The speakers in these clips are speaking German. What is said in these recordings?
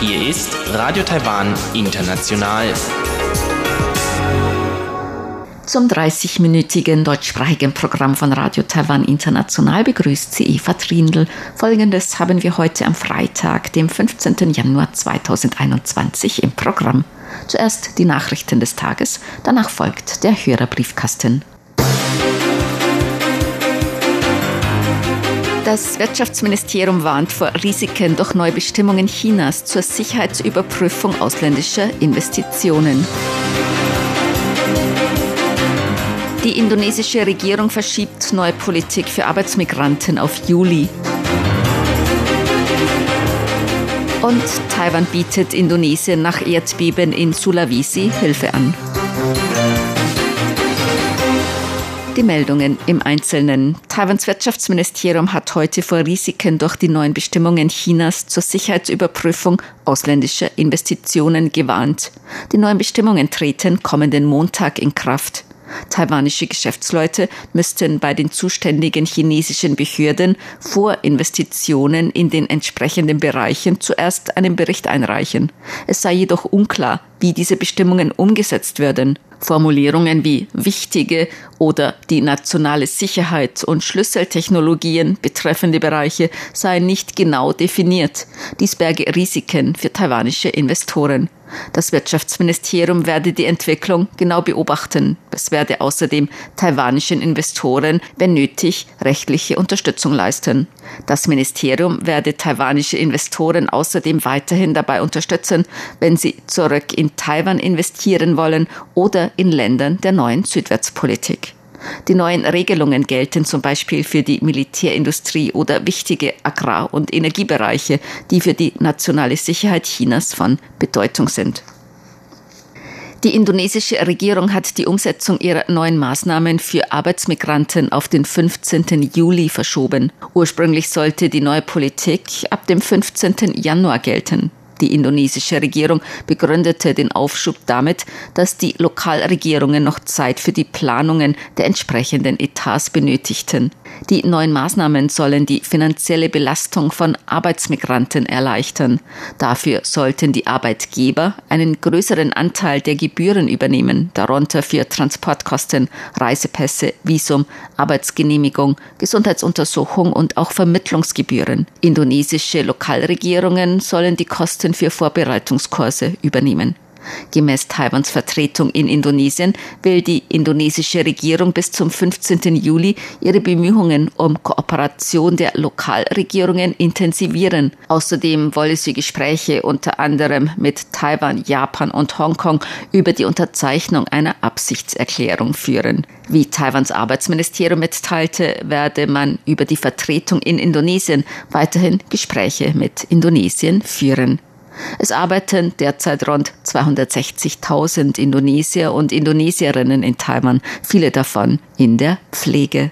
Hier ist Radio Taiwan International. Zum 30-minütigen deutschsprachigen Programm von Radio Taiwan International begrüßt sie Eva Trindl. Folgendes haben wir heute am Freitag, dem 15. Januar 2021 im Programm. Zuerst die Nachrichten des Tages, danach folgt der Hörerbriefkasten. Das Wirtschaftsministerium warnt vor Risiken durch Neubestimmungen Chinas zur Sicherheitsüberprüfung ausländischer Investitionen. Die indonesische Regierung verschiebt neue Politik für Arbeitsmigranten auf Juli. Und Taiwan bietet Indonesien nach Erdbeben in Sulawesi Hilfe an. Die Meldungen im Einzelnen. Taiwans Wirtschaftsministerium hat heute vor Risiken durch die neuen Bestimmungen Chinas zur Sicherheitsüberprüfung ausländischer Investitionen gewarnt. Die neuen Bestimmungen treten kommenden Montag in Kraft. Taiwanische Geschäftsleute müssten bei den zuständigen chinesischen Behörden vor Investitionen in den entsprechenden Bereichen zuerst einen Bericht einreichen. Es sei jedoch unklar, wie diese Bestimmungen umgesetzt werden. Formulierungen wie wichtige oder die nationale Sicherheit und Schlüsseltechnologien betreffende Bereiche seien nicht genau definiert. Dies berge Risiken für taiwanische Investoren. Das Wirtschaftsministerium werde die Entwicklung genau beobachten. Es werde außerdem taiwanischen Investoren, wenn nötig, rechtliche Unterstützung leisten. Das Ministerium werde taiwanische Investoren außerdem weiterhin dabei unterstützen, wenn sie zurück in Taiwan investieren wollen oder in Ländern der neuen Südwärtspolitik. Die neuen Regelungen gelten zum Beispiel für die Militärindustrie oder wichtige Agrar- und Energiebereiche, die für die nationale Sicherheit Chinas von Bedeutung sind. Die indonesische Regierung hat die Umsetzung ihrer neuen Maßnahmen für Arbeitsmigranten auf den 15. Juli verschoben. Ursprünglich sollte die neue Politik ab dem 15. Januar gelten. Die indonesische Regierung begründete den Aufschub damit, dass die Lokalregierungen noch Zeit für die Planungen der entsprechenden Etats benötigten. Die neuen Maßnahmen sollen die finanzielle Belastung von Arbeitsmigranten erleichtern. Dafür sollten die Arbeitgeber einen größeren Anteil der Gebühren übernehmen, darunter für Transportkosten, Reisepässe, Visum, Arbeitsgenehmigung, Gesundheitsuntersuchung und auch Vermittlungsgebühren. Indonesische Lokalregierungen sollen die Kosten für Vorbereitungskurse übernehmen. Gemäß Taiwans Vertretung in Indonesien will die indonesische Regierung bis zum 15. Juli ihre Bemühungen um Kooperation der Lokalregierungen intensivieren. Außerdem wolle sie Gespräche unter anderem mit Taiwan, Japan und Hongkong über die Unterzeichnung einer Absichtserklärung führen. Wie Taiwans Arbeitsministerium mitteilte, werde man über die Vertretung in Indonesien weiterhin Gespräche mit Indonesien führen. Es arbeiten derzeit rund 260.000 Indonesier und Indonesierinnen in Taiwan, viele davon in der Pflege.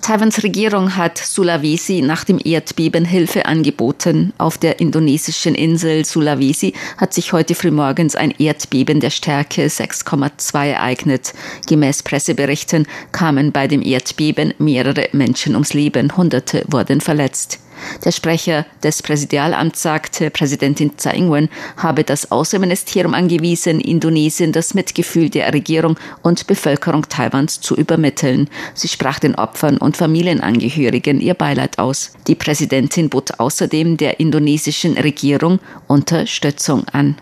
Taiwans Regierung hat Sulawesi nach dem Erdbeben Hilfe angeboten. Auf der indonesischen Insel Sulawesi hat sich heute frühmorgens ein Erdbeben der Stärke 6,2 ereignet. Gemäß Presseberichten kamen bei dem Erdbeben mehrere Menschen ums Leben, Hunderte wurden verletzt. Der Sprecher des Präsidialamts sagte, Präsidentin Tsai Ing-wen habe das Außenministerium angewiesen, Indonesien das Mitgefühl der Regierung und Bevölkerung Taiwans zu übermitteln. Sie sprach den Opfern und Familienangehörigen ihr Beileid aus. Die Präsidentin bot außerdem der indonesischen Regierung Unterstützung an.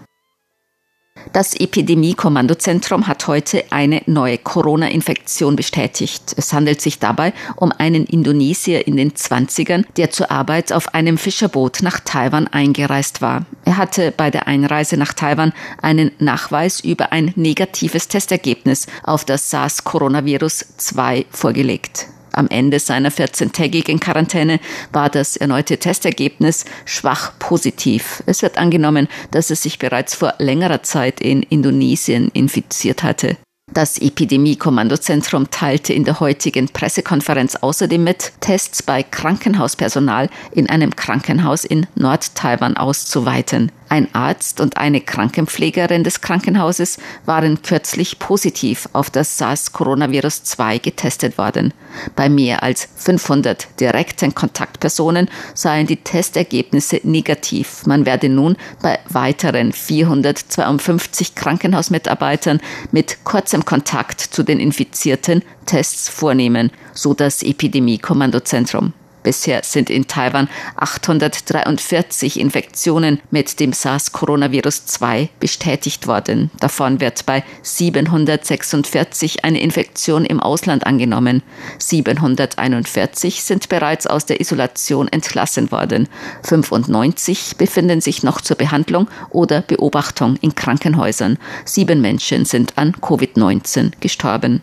Das Epidemie-Kommandozentrum hat heute eine neue Corona-Infektion bestätigt. Es handelt sich dabei um einen Indonesier in den 20ern, der zur Arbeit auf einem Fischerboot nach Taiwan eingereist war. Er hatte bei der Einreise nach Taiwan einen Nachweis über ein negatives Testergebnis auf das SARS-Coronavirus 2 vorgelegt. Am Ende seiner 14-tägigen Quarantäne war das erneute Testergebnis schwach positiv. Es wird angenommen, dass er sich bereits vor längerer Zeit in Indonesien infiziert hatte. Das Epidemie-Kommandozentrum teilte in der heutigen Pressekonferenz außerdem mit, Tests bei Krankenhauspersonal in einem Krankenhaus in Nord-Taiwan auszuweiten. Ein Arzt und eine Krankenpflegerin des Krankenhauses waren kürzlich positiv auf das SARS-Coronavirus-2 getestet worden. Bei mehr als 500 direkten Kontaktpersonen seien die Testergebnisse negativ. Man werde nun bei weiteren 452 Krankenhausmitarbeitern mit kurzem Kontakt zu den Infizierten Tests vornehmen, so das Epidemie-Kommandozentrum. Bisher sind in Taiwan 843 Infektionen mit dem SARS-Coronavirus-2 bestätigt worden. Davon wird bei 746 eine Infektion im Ausland angenommen. 741 sind bereits aus der Isolation entlassen worden. 95 befinden sich noch zur Behandlung oder Beobachtung in Krankenhäusern. Sieben Menschen sind an Covid-19 gestorben.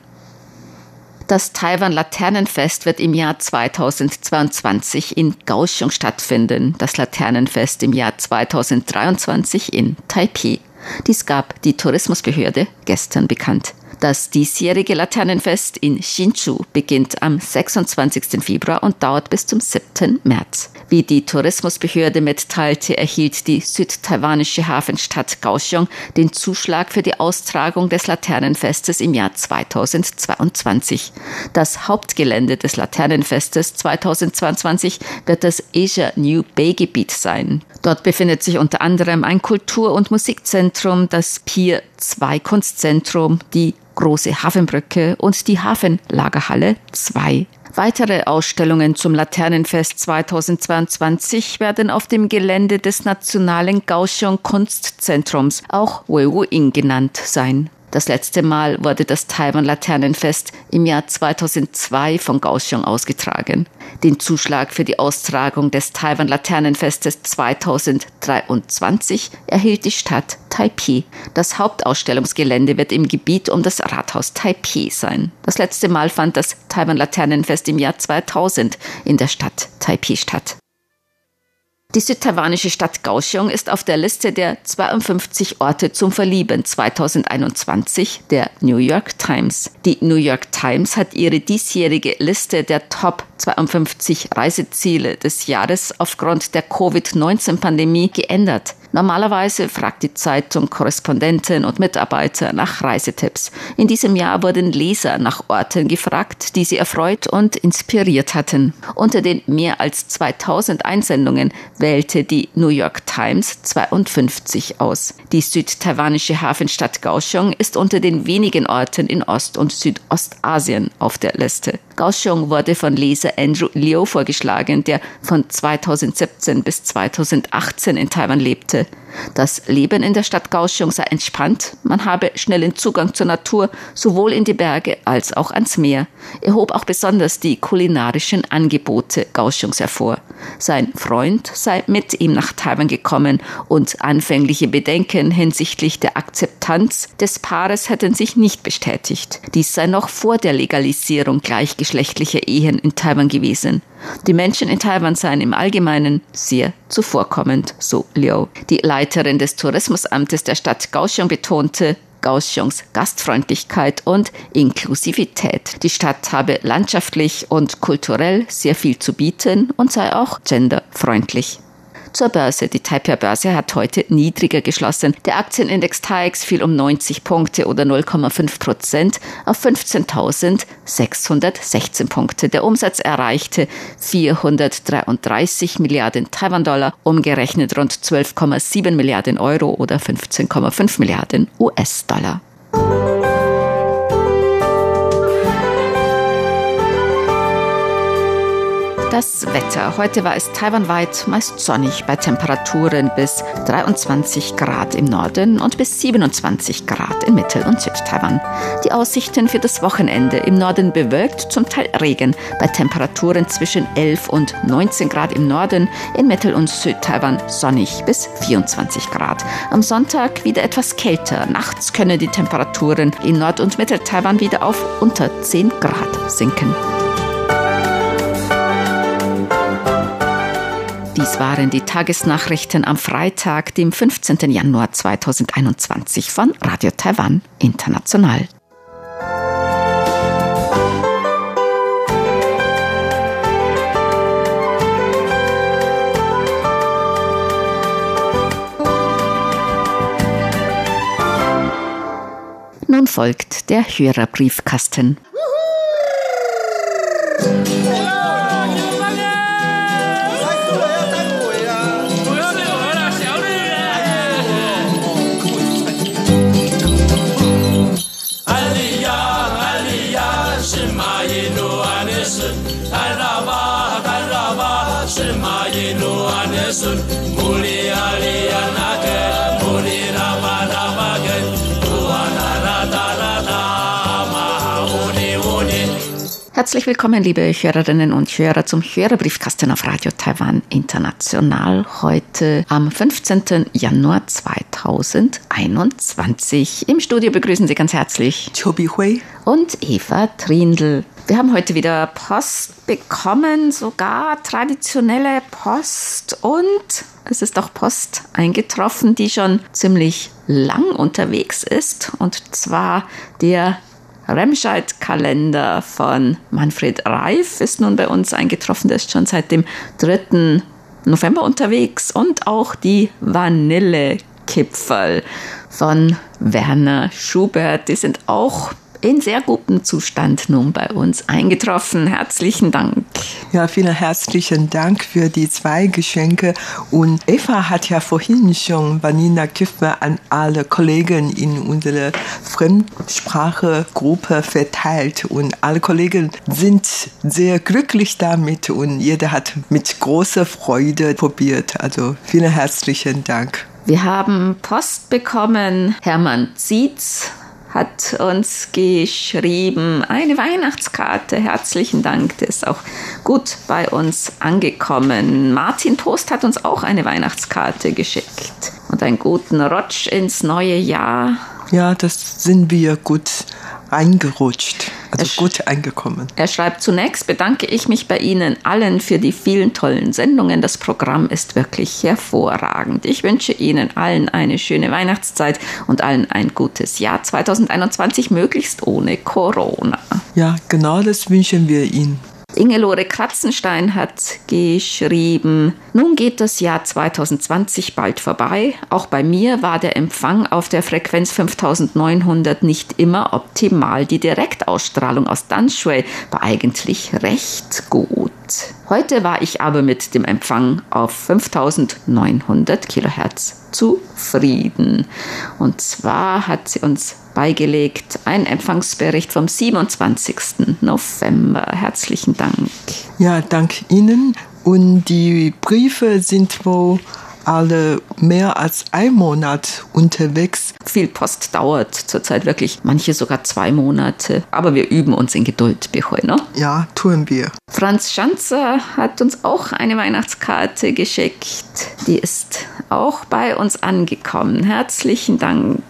Das Taiwan Laternenfest wird im Jahr 2022 in Kaohsiung stattfinden, das Laternenfest im Jahr 2023 in Taipei. Dies gab die Tourismusbehörde gestern bekannt. Das diesjährige Laternenfest in Hsinchu beginnt am 26. Februar und dauert bis zum 7. März. Wie die Tourismusbehörde mitteilte, erhielt die südtaiwanische Hafenstadt Kaohsiung den Zuschlag für die Austragung des Laternenfestes im Jahr 2022. Das Hauptgelände des Laternenfestes 2022 wird das Asia New Bay Gebiet sein. Dort befindet sich unter anderem ein Kultur- und Musikzentrum, das Pier 2 Kunstzentrum, die große Hafenbrücke und die Hafenlagerhalle 2. Weitere Ausstellungen zum Laternenfest 2022 werden auf dem Gelände des Nationalen Kaohsiung Kunstzentrums, auch Weiwu-Ing genannt, sein. Das letzte Mal wurde das Taiwan Laternenfest im Jahr 2002 von Kaohsiung ausgetragen. Den Zuschlag für die Austragung des Taiwan Laternenfestes 2023 erhielt die Stadt Taipei. Das Hauptausstellungsgelände wird im Gebiet um das Rathaus Taipei sein. Das letzte Mal fand das Taiwan Laternenfest im Jahr 2000 in der Stadt Taipei statt. Die südtaiwanische Stadt Kaohsiung ist auf der Liste der 52 Orte zum Verlieben 2021 der New York Times. Die New York Times hat ihre diesjährige Liste der Top 52 Reiseziele des Jahres aufgrund der Covid-19-Pandemie geändert. Normalerweise fragt die Zeitung Korrespondenten und Mitarbeiter nach Reisetipps. In diesem Jahr wurden Leser nach Orten gefragt, die sie erfreut und inspiriert hatten. Unter den mehr als 2000 Einsendungen wählte die New York Times 52 aus. Die südtaiwanische Hafenstadt Kaohsiung ist unter den wenigen Orten in Ost- und Südostasien auf der Liste. Kaohsiung wurde von Leser Andrew Liu vorgeschlagen, der von 2017 bis 2018 in Taiwan lebte. Das Leben in der Stadt Kaohsiung sei entspannt, man habe schnellen Zugang zur Natur, sowohl in die Berge als auch ans Meer. Er hob auch besonders die kulinarischen Angebote Kaohsiungs hervor. Sein Freund sei mit ihm nach Taiwan gekommen und anfängliche Bedenken hinsichtlich der Akzeptanz des Paares hätten sich nicht bestätigt. Dies sei noch vor der Legalisierung gleichgeschlechtlicher Ehen in Taiwan gewesen. Die Menschen in Taiwan seien im Allgemeinen sehr zuvorkommend, so Liu. Die Leiterin des Tourismusamtes der Stadt Kaohsiung betonte, Kaohsiungs Gastfreundlichkeit und Inklusivität. Die Stadt habe landschaftlich und kulturell sehr viel zu bieten und sei auch genderfreundlich zur Börse. Die Taipei-Börse hat heute niedriger geschlossen. Der Aktienindex TAIX fiel um 90 Punkte oder 0,5 Prozent auf 15.616 Punkte. Der Umsatz erreichte 433 Milliarden Taiwan-Dollar, umgerechnet rund 12,7 Milliarden Euro oder 15,5 Milliarden US-Dollar. Das Wetter. Heute war es taiwanweit meist sonnig bei Temperaturen bis 23 Grad im Norden und bis 27 Grad in Mittel- und Südtaiwan. Die Aussichten für das Wochenende im Norden bewölkt, zum Teil Regen, bei Temperaturen zwischen 11 und 19 Grad im Norden, in Mittel- und Südtaiwan sonnig bis 24 Grad. Am Sonntag wieder etwas kälter. Nachts können die Temperaturen in Nord- und Mittel-Taiwan wieder auf unter 10 Grad sinken. Dies waren die Tagesnachrichten am Freitag, dem 15. Januar 2021 von Radio Taiwan International. Nun folgt der Hörerbriefkasten. Juhu! no Anesun, Muli Ali and Herzlich willkommen, liebe Hörerinnen und Hörer, zum Hörerbriefkasten auf Radio Taiwan International. Heute am 15. Januar 2021. Im Studio begrüßen Sie ganz herzlich Chobi Hui und Eva Trindl. Wir haben heute wieder Post bekommen, sogar traditionelle Post und es ist auch Post eingetroffen, die schon ziemlich lang unterwegs ist und zwar der Remscheid-Kalender von Manfred Reif ist nun bei uns eingetroffen. Der ist schon seit dem 3. November unterwegs. Und auch die Vanillekipferl von Werner Schubert. Die sind auch in sehr gutem Zustand nun bei uns eingetroffen. Herzlichen Dank. Ja, vielen herzlichen Dank für die zwei Geschenke. Und Eva hat ja vorhin schon Vanina Kiffer an alle Kollegen in unserer Fremdsprachegruppe verteilt. Und alle Kollegen sind sehr glücklich damit und jeder hat mit großer Freude probiert. Also vielen herzlichen Dank. Wir haben Post bekommen. Hermann Zietz hat uns geschrieben, eine Weihnachtskarte. Herzlichen Dank, das ist auch gut bei uns angekommen. Martin Post hat uns auch eine Weihnachtskarte geschickt und einen guten Rutsch ins neue Jahr. Ja, das sind wir gut reingerutscht, also gut eingekommen. Er schreibt, zunächst bedanke ich mich bei Ihnen allen für die vielen tollen Sendungen. Das Programm ist wirklich hervorragend. Ich wünsche Ihnen allen eine schöne Weihnachtszeit und allen ein gutes Jahr 2021, möglichst ohne Corona. Ja, genau das wünschen wir Ihnen. Ingelore Kratzenstein hat geschrieben, nun geht das Jahr 2020 bald vorbei. Auch bei mir war der Empfang auf der Frequenz 5900 nicht immer optimal. Die Direktausstrahlung aus Danshui war eigentlich recht gut. Heute war ich aber mit dem Empfang auf 5900 Kilohertz zufrieden. Und zwar hat sie uns beigelegt ein Empfangsbericht vom 27. November. Herzlichen Dank. Ja, dank Ihnen. Und die Briefe sind wohl alle mehr als ein Monat unterwegs. Viel Post dauert zurzeit wirklich, manche sogar zwei Monate. Aber wir üben uns in Geduld, Bichoy, ne? Ja, tun wir. Franz Schanzer hat uns auch eine Weihnachtskarte geschickt. Die ist auch bei uns angekommen. Herzlichen Dank.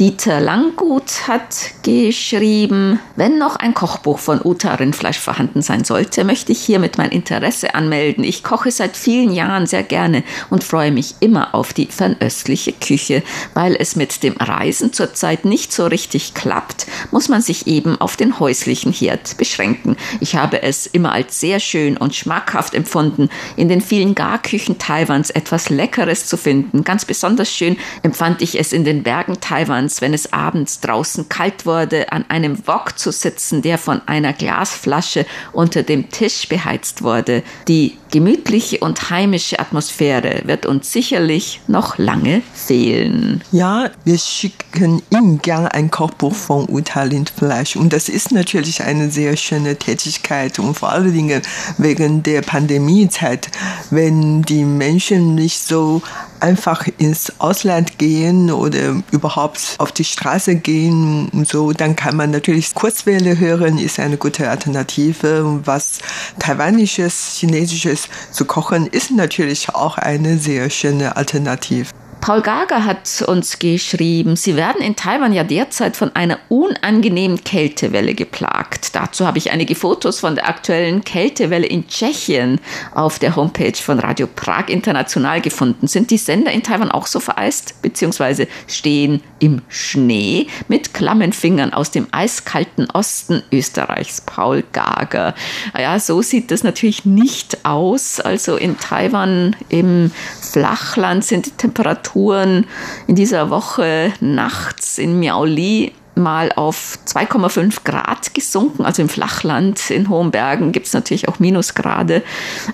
Dieter Langgut hat geschrieben, wenn noch ein Kochbuch von Uta Rindfleisch vorhanden sein sollte, möchte ich hiermit mein Interesse anmelden. Ich koche seit vielen Jahren sehr gerne und freue mich immer auf die fernöstliche Küche. Weil es mit dem Reisen zurzeit nicht so richtig klappt, muss man sich eben auf den häuslichen Herd beschränken. Ich habe es immer als sehr schön und schmackhaft empfunden, in den vielen Garküchen Taiwans etwas Leckeres zu finden. Ganz besonders schön empfand ich es in den Bergen Taiwans Japans, wenn es abends draußen kalt wurde, an einem Wok zu sitzen, der von einer Glasflasche unter dem Tisch beheizt wurde. Die gemütliche und heimische Atmosphäre wird uns sicherlich noch lange fehlen. Ja, wir schicken Ihnen gerne ein Kochbuch von Uta Lindfleisch und das ist natürlich eine sehr schöne Tätigkeit und vor allen Dingen wegen der Pandemiezeit, wenn die Menschen nicht so einfach ins Ausland gehen oder überhaupt auf die Straße gehen und so, dann kann man natürlich Kurzwelle hören, ist eine gute Alternative. Was taiwanisches, chinesisches zu kochen, ist natürlich auch eine sehr schöne Alternative. Paul Gager hat uns geschrieben, Sie werden in Taiwan ja derzeit von einer unangenehmen Kältewelle geplagt. Dazu habe ich einige Fotos von der aktuellen Kältewelle in Tschechien auf der Homepage von Radio Prag International gefunden. Sind die Sender in Taiwan auch so vereist, beziehungsweise stehen im Schnee mit klammen Fingern aus dem eiskalten Osten Österreichs? Paul Gager. Ja, so sieht das natürlich nicht aus. Also in Taiwan im Flachland sind die Temperaturen Temperaturen in dieser Woche nachts in Miaoli mal auf 2,5 Grad gesunken. Also im Flachland, in hohen Bergen gibt es natürlich auch Minusgrade.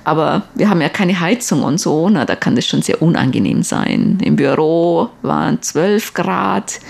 Aber wir haben ja keine Heizung und so. Na, da kann das schon sehr unangenehm sein. Im Büro waren 12 Grad.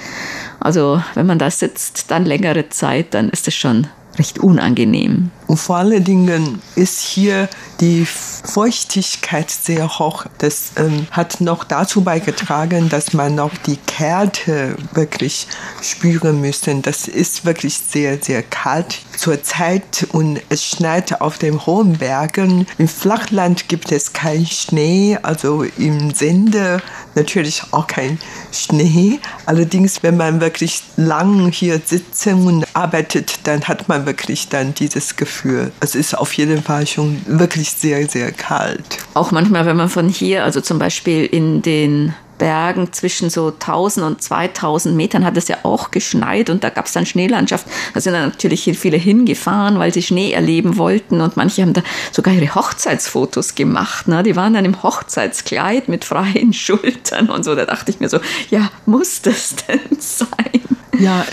Also wenn man da sitzt, dann längere Zeit, dann ist es schon recht unangenehm. Und vor allen Dingen ist hier die Feuchtigkeit sehr hoch. Das ähm, hat noch dazu beigetragen, dass man noch die Kälte wirklich spüren müsste. Das ist wirklich sehr, sehr kalt zurzeit und es schneit auf den hohen Bergen. Im Flachland gibt es keinen Schnee, also im Sende natürlich auch kein Schnee. Allerdings, wenn man wirklich lang hier sitzt und arbeitet, dann hat man wirklich dann dieses Gefühl. Es ist auf jeden Fall schon wirklich sehr, sehr kalt. Auch manchmal, wenn man von hier, also zum Beispiel in den Bergen zwischen so 1000 und 2000 Metern hat es ja auch geschneit und da gab es dann Schneelandschaft. Da sind dann natürlich viele hingefahren, weil sie Schnee erleben wollten und manche haben da sogar ihre Hochzeitsfotos gemacht. Ne? Die waren dann im Hochzeitskleid mit freien Schultern und so. Da dachte ich mir so, ja, muss das denn sein? Ja,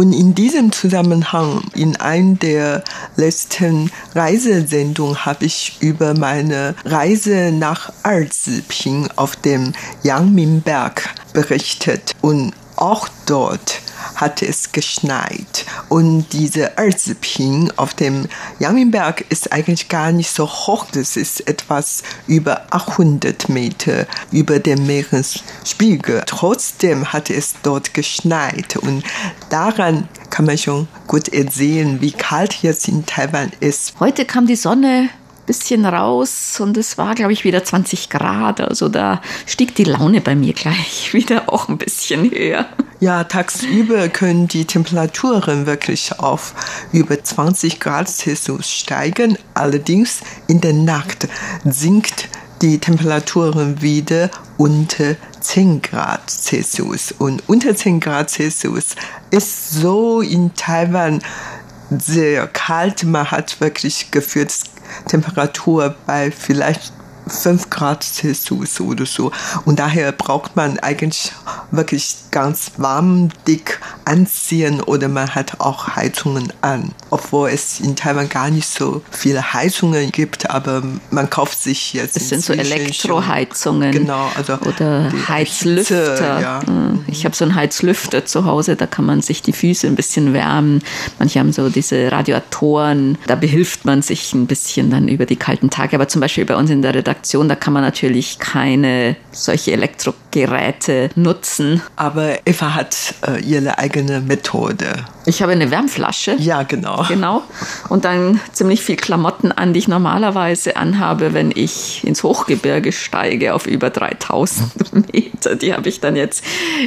und in diesem Zusammenhang, in einem der letzten Reisesendungen, habe ich über meine Reise nach Erziping auf dem Yangminberg berichtet. Und auch dort hatte es geschneit. Und diese Erziping auf dem Yangminberg ist eigentlich gar nicht so hoch. Das ist etwas über 800 Meter über dem Meeresspiegel. Trotzdem hatte es dort geschneit. Und daran kann man schon gut ersehen, wie kalt jetzt in Taiwan ist. Heute kam die Sonne bisschen raus und es war, glaube ich, wieder 20 Grad. Also da stieg die Laune bei mir gleich wieder auch ein bisschen höher. Ja, tagsüber können die Temperaturen wirklich auf über 20 Grad Celsius steigen. Allerdings in der Nacht sinkt die Temperaturen wieder unter 10 Grad Celsius. Und unter 10 Grad Celsius ist so in Taiwan sehr kalt. Man hat wirklich gefühlt Temperatur bei vielleicht 5 Grad Celsius oder so. Und daher braucht man eigentlich wirklich ganz warm, dick anziehen oder man hat auch Heizungen an. Obwohl es in Taiwan gar nicht so viele Heizungen gibt, aber man kauft sich jetzt. Es sind so Elektroheizungen. Genau, also oder Heizlüfter. Hitze, ja. Hm. Ich habe so einen Heizlüfter zu Hause, da kann man sich die Füße ein bisschen wärmen. Manche haben so diese Radiatoren, da behilft man sich ein bisschen dann über die kalten Tage. Aber zum Beispiel bei uns in der Redaktion Redaktion, da kann man natürlich keine solche Elektrogeräte nutzen. Aber Eva hat äh, ihre eigene Methode. Ich habe eine Wärmflasche. Ja, genau. Genau. Und dann ziemlich viel Klamotten an, die ich normalerweise anhabe, wenn ich ins Hochgebirge steige auf über 3000 Meter. Die habe ich dann jetzt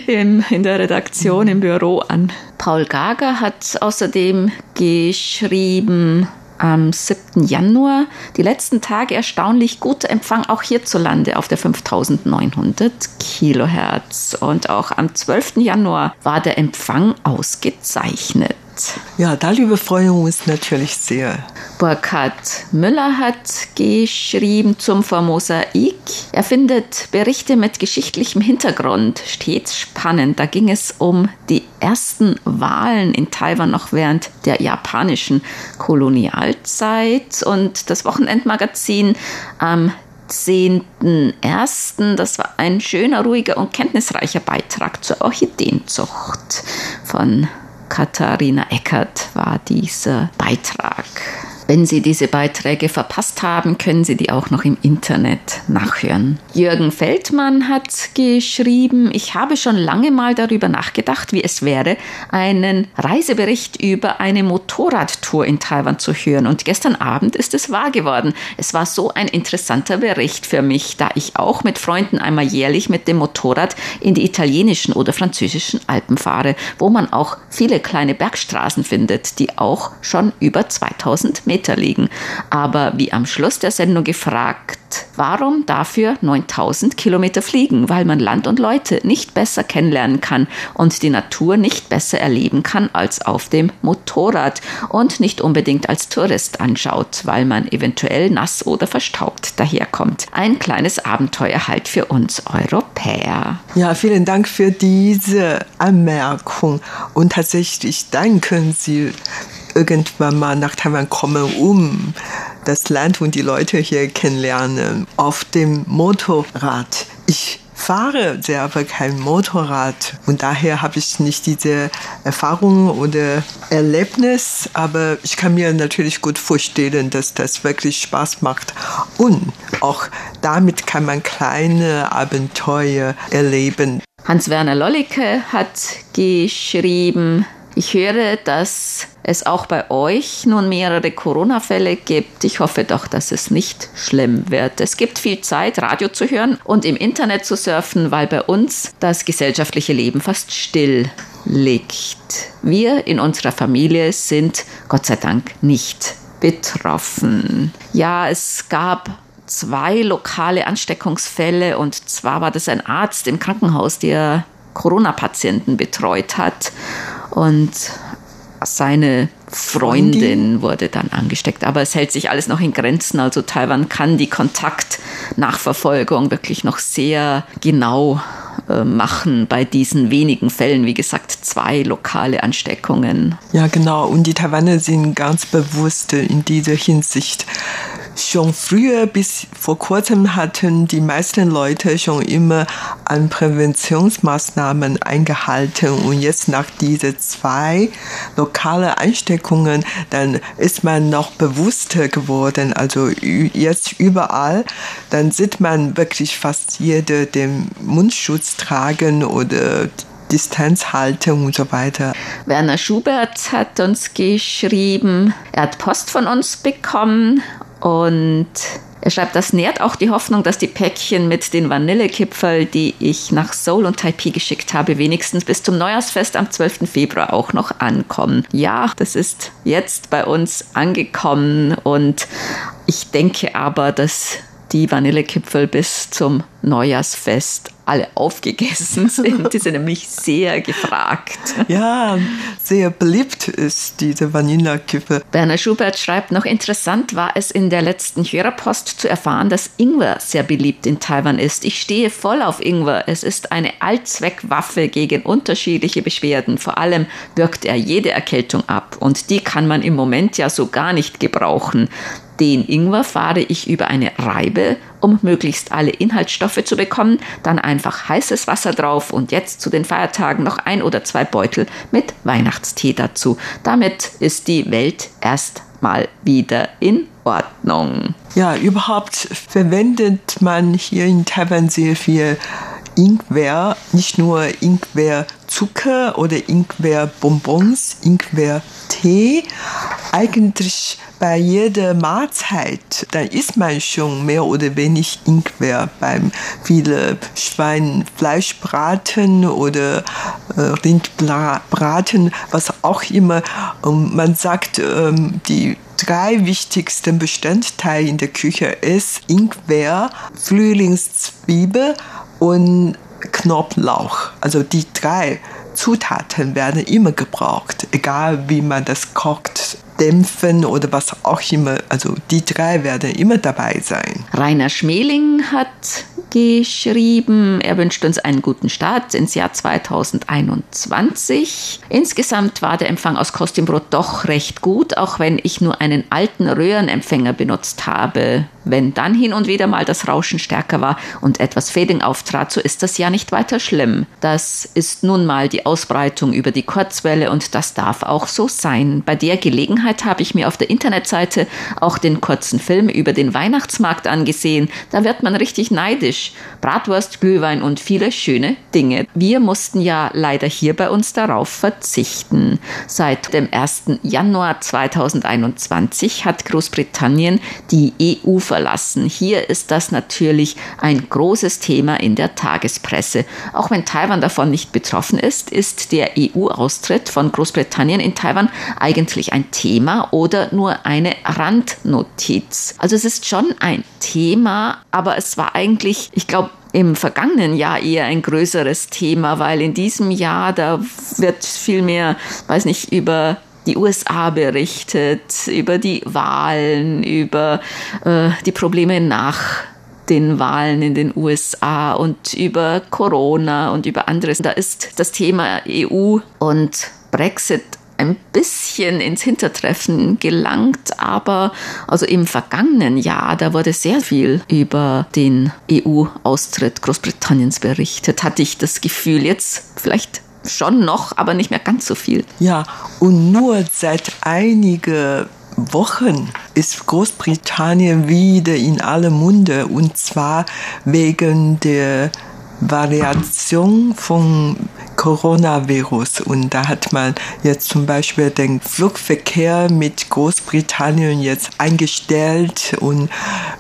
im, in der Redaktion im Büro an. Paul Gager hat außerdem geschrieben, am 7. Januar. Die letzten Tage erstaunlich guter Empfang auch hierzulande auf der 5900 Kilohertz. Und auch am 12. Januar war der Empfang ausgezeichnet. Ja, darüber freuen wir uns natürlich sehr. Burkhard Müller hat geschrieben zum Formosa-Ik. Er findet Berichte mit geschichtlichem Hintergrund stets spannend. Da ging es um die ersten Wahlen in Taiwan noch während der japanischen Kolonialzeit. Und das Wochenendmagazin am 10.01. Das war ein schöner, ruhiger und kenntnisreicher Beitrag zur Orchideenzucht von Katharina Eckert war dieser Beitrag. Wenn Sie diese Beiträge verpasst haben, können Sie die auch noch im Internet nachhören. Jürgen Feldmann hat geschrieben, ich habe schon lange mal darüber nachgedacht, wie es wäre, einen Reisebericht über eine Motorradtour in Taiwan zu hören. Und gestern Abend ist es wahr geworden. Es war so ein interessanter Bericht für mich, da ich auch mit Freunden einmal jährlich mit dem Motorrad in die italienischen oder französischen Alpen fahre, wo man auch viele kleine Bergstraßen findet, die auch schon über 2000 Meter Meter liegen. Aber wie am Schluss der Sendung gefragt Warum dafür 9000 Kilometer fliegen? Weil man Land und Leute nicht besser kennenlernen kann und die Natur nicht besser erleben kann als auf dem Motorrad und nicht unbedingt als Tourist anschaut, weil man eventuell nass oder verstaubt daherkommt. Ein kleines Abenteuer halt für uns Europäer. Ja, vielen Dank für diese Anmerkung. Und tatsächlich danken Sie irgendwann mal nach Taiwan kommen, um das Land und die Leute hier kennenlernen. Auf dem Motorrad. Ich fahre selber kein Motorrad und daher habe ich nicht diese Erfahrung oder Erlebnis, aber ich kann mir natürlich gut vorstellen, dass das wirklich Spaß macht und auch damit kann man kleine Abenteuer erleben. Hans-Werner Lollicke hat geschrieben, ich höre, dass es auch bei euch nun mehrere Corona-Fälle gibt. Ich hoffe doch, dass es nicht schlimm wird. Es gibt viel Zeit, Radio zu hören und im Internet zu surfen, weil bei uns das gesellschaftliche Leben fast still liegt. Wir in unserer Familie sind Gott sei Dank nicht betroffen. Ja, es gab zwei lokale Ansteckungsfälle und zwar war das ein Arzt im Krankenhaus, der Corona-Patienten betreut hat und seine Freundin wurde dann angesteckt. Aber es hält sich alles noch in Grenzen. Also Taiwan kann die Kontaktnachverfolgung wirklich noch sehr genau äh, machen bei diesen wenigen Fällen. Wie gesagt, zwei lokale Ansteckungen. Ja, genau. Und die Taiwaner sind ganz bewusst in dieser Hinsicht Schon früher bis vor kurzem hatten die meisten Leute schon immer an Präventionsmaßnahmen eingehalten und jetzt nach diesen zwei lokalen Einsteckungen, dann ist man noch bewusster geworden. Also jetzt überall, dann sieht man wirklich fast jeder den Mundschutz tragen oder Distanzhaltung und so weiter. Werner Schubert hat uns geschrieben, er hat Post von uns bekommen und er schreibt, das nährt auch die Hoffnung, dass die Päckchen mit den Vanillekipferl, die ich nach Seoul und Taipei geschickt habe, wenigstens bis zum Neujahrsfest am 12. Februar auch noch ankommen. Ja, das ist jetzt bei uns angekommen und ich denke aber, dass die Vanillekipferl bis zum Neujahrsfest alle aufgegessen sind. Die sind nämlich sehr gefragt. Ja, sehr beliebt ist diese Vanillekipferl. Werner Schubert schreibt noch, interessant war es in der letzten Hörerpost zu erfahren, dass Ingwer sehr beliebt in Taiwan ist. Ich stehe voll auf Ingwer. Es ist eine Allzweckwaffe gegen unterschiedliche Beschwerden. Vor allem wirkt er jede Erkältung ab. Und die kann man im Moment ja so gar nicht gebrauchen. Den Ingwer fahre ich über eine Reibe, um möglichst alle Inhaltsstoffe zu bekommen, dann einfach heißes Wasser drauf und jetzt zu den Feiertagen noch ein oder zwei Beutel mit Weihnachtstee dazu. Damit ist die Welt erstmal wieder in Ordnung. Ja, überhaupt verwendet man hier in Taiwan sehr viel Ingwer, nicht nur Ingwerzucker oder Ingwerbonbons, Ingwertee. Eigentlich bei jeder Mahlzeit, dann isst man schon mehr oder weniger Ingwer beim viele Schweinfleischbraten oder äh, Rindbraten, was auch immer. Und man sagt, ähm, die drei wichtigsten Bestandteile in der Küche ist Ingwer, Frühlingszwiebel und Knoblauch. Also die drei Zutaten werden immer gebraucht, egal wie man das kocht, dämpfen oder was auch immer. Also die drei werden immer dabei sein. Rainer Schmeling hat geschrieben, er wünscht uns einen guten Start ins Jahr 2021. Insgesamt war der Empfang aus Kostümbrot doch recht gut, auch wenn ich nur einen alten Röhrenempfänger benutzt habe. Wenn dann hin und wieder mal das Rauschen stärker war und etwas Fading auftrat, so ist das ja nicht weiter schlimm. Das ist nun mal die Ausbreitung über die Kurzwelle und das darf auch so sein. Bei der Gelegenheit habe ich mir auf der Internetseite auch den kurzen Film über den Weihnachtsmarkt angesehen. Da wird man richtig neidisch Bratwurst, Glühwein und viele schöne Dinge. Wir mussten ja leider hier bei uns darauf verzichten. Seit dem 1. Januar 2021 hat Großbritannien die EU verlassen. Hier ist das natürlich ein großes Thema in der Tagespresse. Auch wenn Taiwan davon nicht betroffen ist, ist der EU-Austritt von Großbritannien in Taiwan eigentlich ein Thema oder nur eine Randnotiz. Also es ist schon ein Thema, aber es war eigentlich, ich glaube, im vergangenen Jahr eher ein größeres Thema, weil in diesem Jahr, da wird viel mehr, weiß nicht, über die USA berichtet, über die Wahlen, über äh, die Probleme nach den Wahlen in den USA und über Corona und über anderes. Da ist das Thema EU und Brexit ein bisschen ins Hintertreffen gelangt, aber also im vergangenen Jahr, da wurde sehr viel über den EU-Austritt Großbritanniens berichtet, hatte ich das Gefühl. Jetzt vielleicht schon noch, aber nicht mehr ganz so viel. Ja, und nur seit einigen Wochen ist Großbritannien wieder in aller Munde und zwar wegen der Variation von Coronavirus. Und da hat man jetzt zum Beispiel den Flugverkehr mit Großbritannien jetzt eingestellt und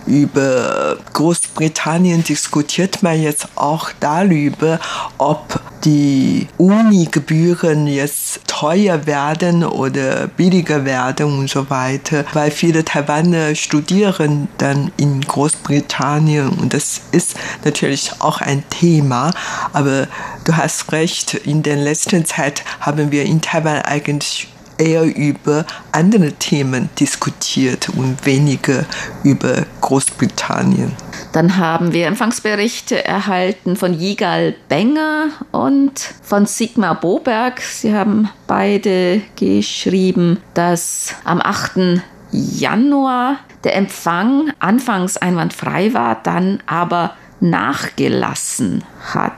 über Großbritannien diskutiert man jetzt auch darüber, ob die Uni-Gebühren jetzt teuer werden oder billiger werden und so weiter, weil viele Taiwaner studieren dann in Großbritannien und das ist natürlich auch ein Thema, aber du hast recht, in der letzten Zeit haben wir in Taiwan eigentlich eher über andere Themen diskutiert und weniger über Großbritannien. Dann haben wir Empfangsberichte erhalten von Yigal Benger und von Sigmar Boberg. Sie haben beide geschrieben, dass am 8. Januar der Empfang anfangs einwandfrei war, dann aber nachgelassen hat.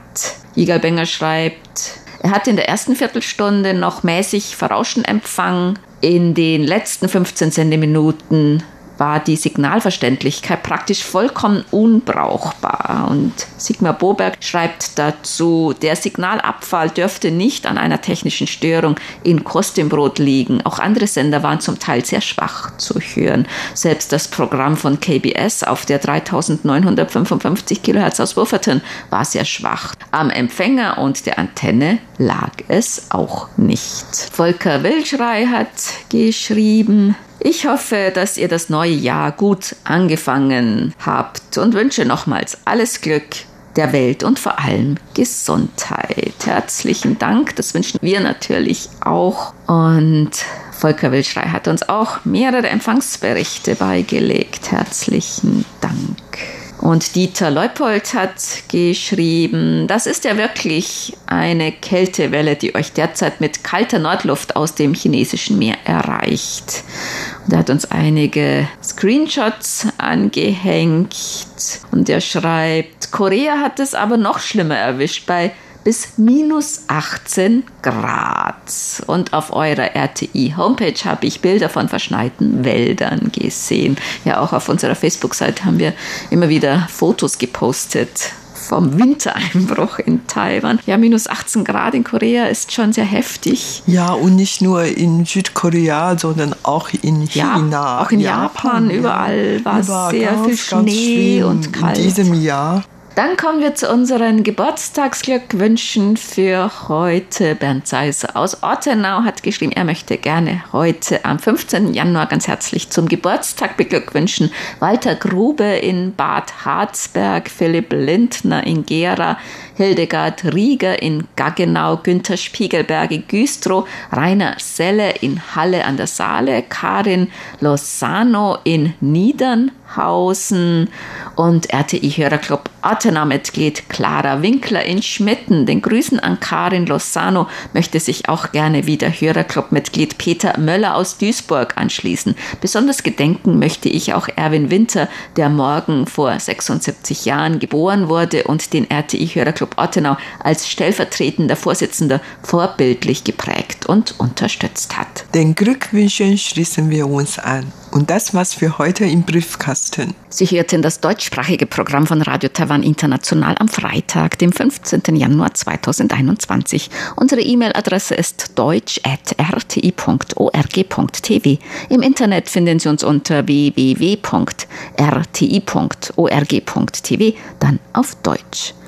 Yigal Benger schreibt, er hat in der ersten Viertelstunde noch mäßig verrauschten Empfang. In den letzten 15 Sendeminuten war die Signalverständlichkeit praktisch vollkommen unbrauchbar. Und Sigmar Boberg schreibt dazu, der Signalabfall dürfte nicht an einer technischen Störung in Kostimbrot liegen. Auch andere Sender waren zum Teil sehr schwach zu hören. Selbst das Programm von KBS auf der 3955 Kilohertz aus Wufferton war sehr schwach. Am Empfänger und der Antenne lag es auch nicht. Volker Wilschrei hat geschrieben, ich hoffe, dass ihr das neue Jahr gut angefangen habt und wünsche nochmals alles Glück der Welt und vor allem Gesundheit. Herzlichen Dank, das wünschen wir natürlich auch. Und Volker Wilschrei hat uns auch mehrere Empfangsberichte beigelegt. Herzlichen Dank. Und Dieter Leupold hat geschrieben, das ist ja wirklich eine Kältewelle, die euch derzeit mit kalter Nordluft aus dem chinesischen Meer erreicht. Und er hat uns einige Screenshots angehängt und er schreibt, Korea hat es aber noch schlimmer erwischt bei bis minus 18 Grad. Und auf eurer RTI-Homepage habe ich Bilder von verschneiten Wäldern gesehen. Ja, auch auf unserer Facebook-Seite haben wir immer wieder Fotos gepostet vom Wintereinbruch in Taiwan. Ja, minus 18 Grad in Korea ist schon sehr heftig. Ja, und nicht nur in Südkorea, sondern auch in China. Ja, auch in Japan, Japan überall war es sehr ganz, viel Schnee und kalt. In diesem Jahr. Dann kommen wir zu unseren Geburtstagsglückwünschen für heute. Bernd Seiser aus Ortenau hat geschrieben, er möchte gerne heute am 15. Januar ganz herzlich zum Geburtstag beglückwünschen. Walter Grube in Bad Harzberg, Philipp Lindner in Gera, Hildegard Rieger in Gaggenau, Günther Spiegelberge Güstrow, Rainer Selle in Halle an der Saale, Karin Lozano in Niedernhausen und RTI-Hörerclub Atena-Mitglied Clara Winkler in Schmitten. Den Grüßen an Karin Lozano möchte sich auch gerne wieder Hörerclub-Mitglied Peter Möller aus Duisburg anschließen. Besonders gedenken möchte ich auch Erwin Winter, der morgen vor 76 Jahren geboren wurde und den RTI-Hörerclub Jakob Ottenau als stellvertretender Vorsitzender vorbildlich geprägt und unterstützt hat. Den Glückwünschen schließen wir uns an. Und das war's für heute im Briefkasten. Sie hörten das deutschsprachige Programm von Radio Taiwan International am Freitag, dem 15. Januar 2021. Unsere E-Mail-Adresse ist deutsch.rti.org.tv. Im Internet finden Sie uns unter www.rti.org.tv, dann auf Deutsch.